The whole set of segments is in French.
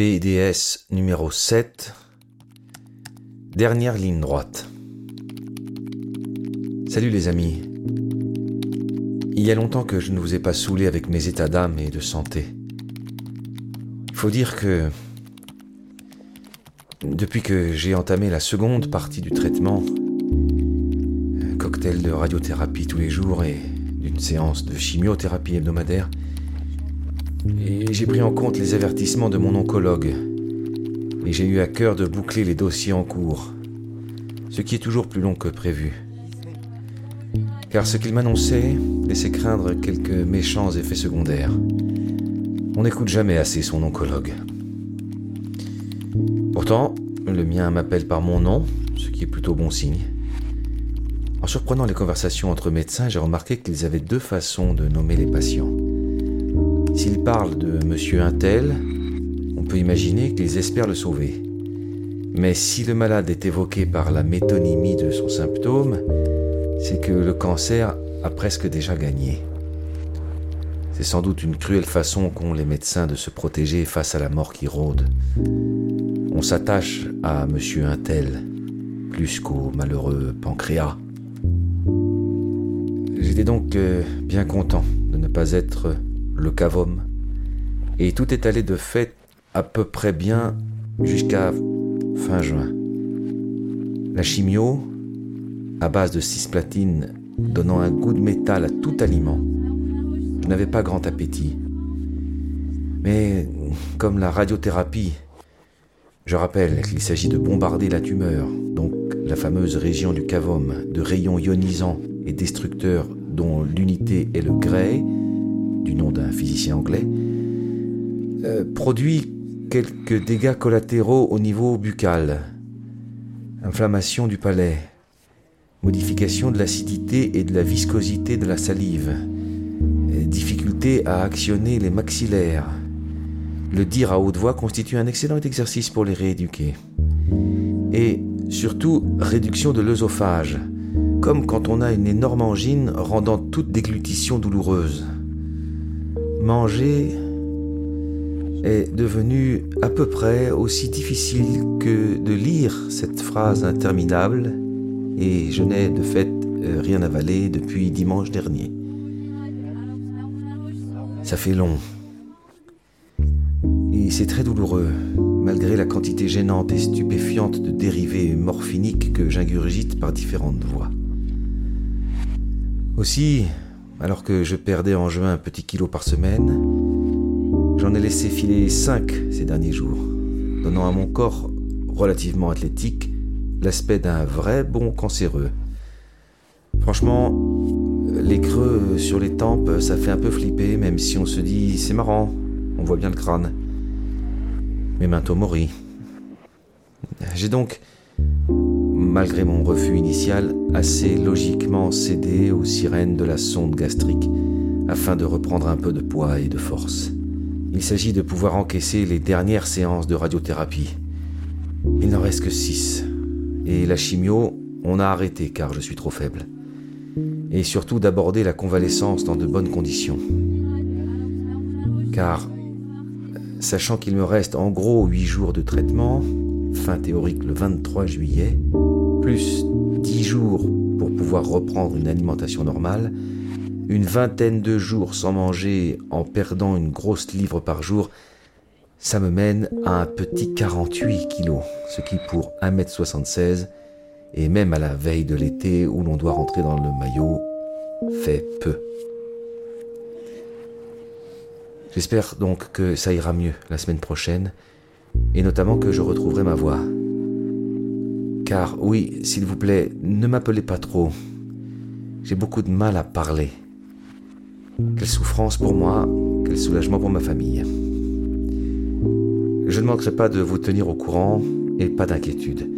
PDS numéro 7, dernière ligne droite. Salut les amis. Il y a longtemps que je ne vous ai pas saoulé avec mes états d'âme et de santé. Faut dire que depuis que j'ai entamé la seconde partie du traitement, cocktail de radiothérapie tous les jours et d'une séance de chimiothérapie hebdomadaire, et j'ai pris en compte les avertissements de mon oncologue, et j'ai eu à cœur de boucler les dossiers en cours, ce qui est toujours plus long que prévu. Car ce qu'il m'annonçait laissait craindre quelques méchants effets secondaires. On n'écoute jamais assez son oncologue. Pourtant, le mien m'appelle par mon nom, ce qui est plutôt bon signe. En surprenant les conversations entre médecins, j'ai remarqué qu'ils avaient deux façons de nommer les patients. S'ils parlent de monsieur Intel, on peut imaginer qu'ils espèrent le sauver. Mais si le malade est évoqué par la métonymie de son symptôme, c'est que le cancer a presque déjà gagné. C'est sans doute une cruelle façon qu'ont les médecins de se protéger face à la mort qui rôde. On s'attache à monsieur Intel plus qu'au malheureux pancréas. J'étais donc euh, bien content de ne pas être le cavom, et tout est allé de fait à peu près bien jusqu'à fin juin. La chimio, à base de cisplatine donnant un goût de métal à tout aliment, je n'avais pas grand appétit. Mais comme la radiothérapie, je rappelle qu'il s'agit de bombarder la tumeur, donc la fameuse région du cavum, de rayons ionisants et destructeurs dont l'unité est le Gray, du nom d'un physicien anglais, euh, produit quelques dégâts collatéraux au niveau buccal, inflammation du palais, modification de l'acidité et de la viscosité de la salive, difficulté à actionner les maxillaires. Le dire à haute voix constitue un excellent exercice pour les rééduquer. Et surtout, réduction de l'œsophage, comme quand on a une énorme angine rendant toute déglutition douloureuse. Manger est devenu à peu près aussi difficile que de lire cette phrase interminable et je n'ai de fait euh, rien avalé depuis dimanche dernier. Ça fait long. Et c'est très douloureux, malgré la quantité gênante et stupéfiante de dérivés morphiniques que j'ingurgite par différentes voies. Aussi, alors que je perdais en juin un petit kilo par semaine, j'en ai laissé filer cinq ces derniers jours, donnant à mon corps relativement athlétique l'aspect d'un vrai bon cancéreux. Franchement, les creux sur les tempes, ça fait un peu flipper, même si on se dit c'est marrant, on voit bien le crâne. Mais Memento mori. J'ai donc, malgré mon refus initial, assez logiquement cédé aux sirènes de la sonde gastrique afin de reprendre un peu de poids et de force. Il s'agit de pouvoir encaisser les dernières séances de radiothérapie. Il n'en reste que six. Et la chimio, on a arrêté car je suis trop faible. Et surtout d'aborder la convalescence dans de bonnes conditions. Car, sachant qu'il me reste en gros 8 jours de traitement, fin théorique le 23 juillet, plus 10 jours pour pouvoir reprendre une alimentation normale, une vingtaine de jours sans manger en perdant une grosse livre par jour, ça me mène à un petit 48 kilos, ce qui pour 1m76, et même à la veille de l'été où l'on doit rentrer dans le maillot, fait peu. J'espère donc que ça ira mieux la semaine prochaine, et notamment que je retrouverai ma voix. Car oui, s'il vous plaît, ne m'appelez pas trop. J'ai beaucoup de mal à parler. Quelle souffrance pour moi, quel soulagement pour ma famille. Je ne manquerai pas de vous tenir au courant et pas d'inquiétude.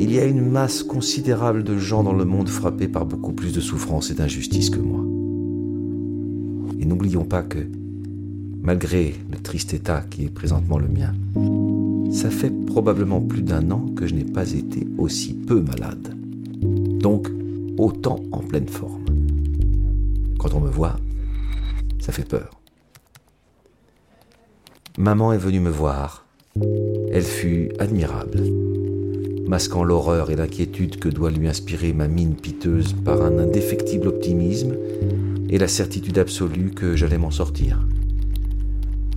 Il y a une masse considérable de gens dans le monde frappés par beaucoup plus de souffrance et d'injustice que moi. Et n'oublions pas que, malgré le triste état qui est présentement le mien, ça fait probablement plus d'un an que je n'ai pas été aussi peu malade. Donc, autant en pleine forme. Quand on me voit, ça fait peur. Maman est venue me voir Elle fut admirable, masquant l'horreur et l'inquiétude que doit lui inspirer ma mine piteuse par un indéfectible optimisme et la certitude absolue que j'allais m'en sortir.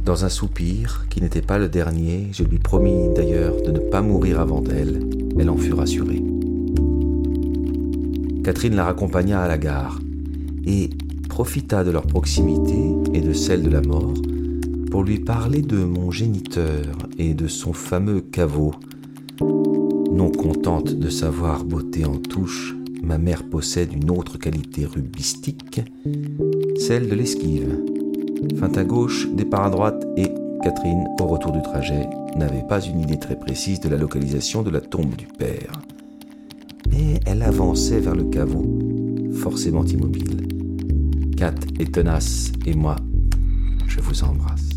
Dans un soupir, qui n'était pas le dernier, je lui promis d'ailleurs de ne pas mourir avant elle, elle en fut rassurée. Catherine la raccompagna à la gare et profita de leur proximité et de celle de la mort pour lui parler de mon géniteur et de son fameux caveau. Non contente de savoir beauté en touche, ma mère possède une autre qualité rubistique, celle de l'esquive. Fin à gauche, départ à droite et Catherine, au retour du trajet, n'avait pas une idée très précise de la localisation de la tombe du père mais elle avançait vers le caveau, forcément immobile. Kat est tenace et moi, je vous embrasse.